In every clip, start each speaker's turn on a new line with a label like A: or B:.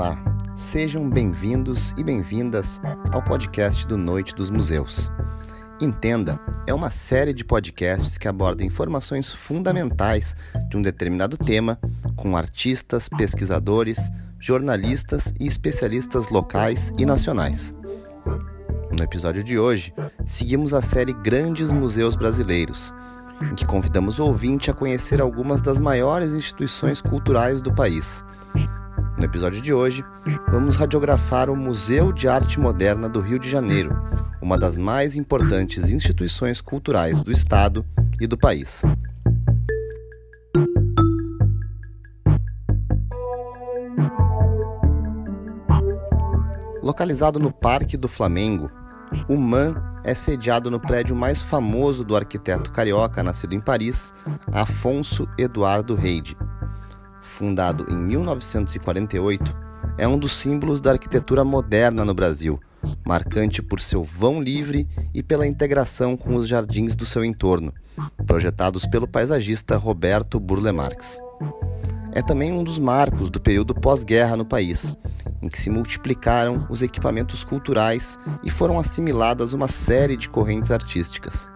A: Olá, sejam bem-vindos e bem-vindas ao podcast do Noite dos Museus. Entenda é uma série de podcasts que abordam informações fundamentais de um determinado tema com artistas, pesquisadores, jornalistas e especialistas locais e nacionais. No episódio de hoje, seguimos a série Grandes Museus Brasileiros, em que convidamos o ouvinte a conhecer algumas das maiores instituições culturais do país. No episódio de hoje, vamos radiografar o Museu de Arte Moderna do Rio de Janeiro, uma das mais importantes instituições culturais do estado e do país. Localizado no Parque do Flamengo, o MAN é sediado no prédio mais famoso do arquiteto carioca nascido em Paris, Afonso Eduardo Reide. Fundado em 1948, é um dos símbolos da arquitetura moderna no Brasil, marcante por seu vão livre e pela integração com os jardins do seu entorno, projetados pelo paisagista Roberto Burle Marx. É também um dos marcos do período pós-guerra no país, em que se multiplicaram os equipamentos culturais e foram assimiladas uma série de correntes artísticas.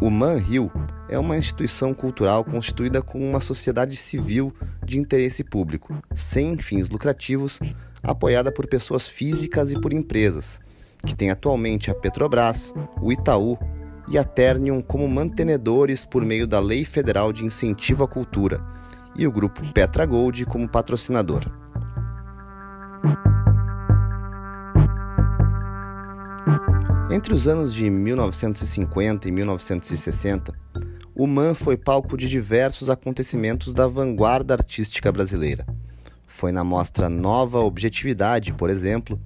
A: O Man Hill é uma instituição cultural constituída como uma sociedade civil de interesse público, sem fins lucrativos, apoiada por pessoas físicas e por empresas, que tem atualmente a Petrobras, o Itaú e a Ternium como mantenedores por meio da Lei Federal de Incentivo à Cultura e o grupo Petra Gold como patrocinador. Entre os anos de 1950 e 1960, o MAN foi palco de diversos acontecimentos da vanguarda artística brasileira. Foi na mostra Nova Objetividade, por exemplo,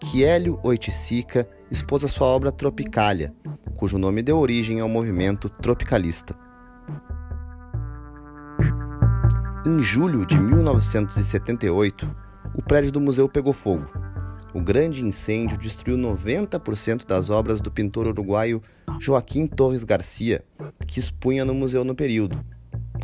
A: que Hélio Oiticica expôs a sua obra Tropicália, cujo nome deu origem ao movimento tropicalista. Em julho de 1978, o prédio do museu pegou fogo. O grande incêndio destruiu 90% das obras do pintor uruguaio Joaquim Torres Garcia, que expunha no museu no período,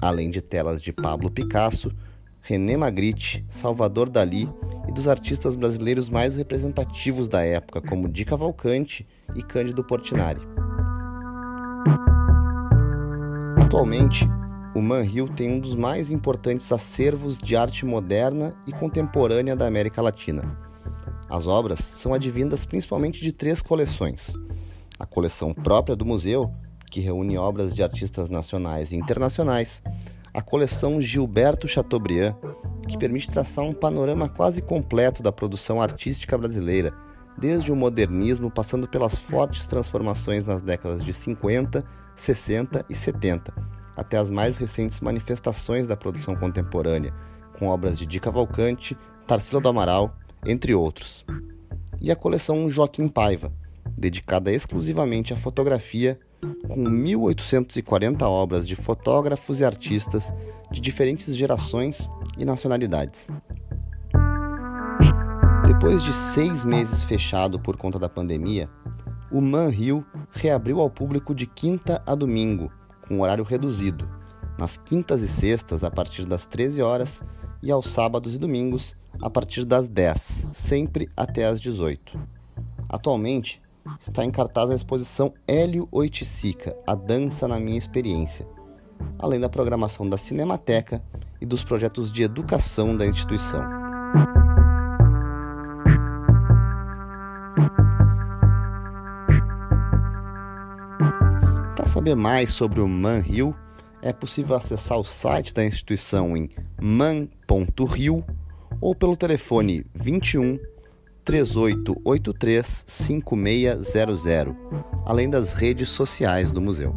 A: além de telas de Pablo Picasso, René Magritte, Salvador Dalí e dos artistas brasileiros mais representativos da época, como Di Cavalcante e Cândido Portinari. Atualmente, o Manhill tem um dos mais importantes acervos de arte moderna e contemporânea da América Latina. As obras são advindas principalmente de três coleções: a coleção própria do museu, que reúne obras de artistas nacionais e internacionais, a coleção Gilberto Chateaubriand, que permite traçar um panorama quase completo da produção artística brasileira, desde o modernismo passando pelas fortes transformações nas décadas de 50, 60 e 70, até as mais recentes manifestações da produção contemporânea, com obras de Di Cavalcante, Tarsila do Amaral, entre outros. E a coleção Joaquim Paiva, dedicada exclusivamente à fotografia com 1.840 obras de fotógrafos e artistas de diferentes gerações e nacionalidades. Depois de seis meses fechado por conta da pandemia, o Man Hill reabriu ao público de quinta a domingo, com horário reduzido, nas quintas e sextas a partir das 13 horas e aos sábados e domingos a partir das 10, sempre até às 18. Atualmente, está em cartaz a exposição Hélio Oiticica, A Dança na Minha Experiência, além da programação da Cinemateca e dos projetos de educação da instituição. Para saber mais sobre o ManRio, é possível acessar o site da instituição em man.rio ou pelo telefone 21 3883 5600, além das redes sociais do museu.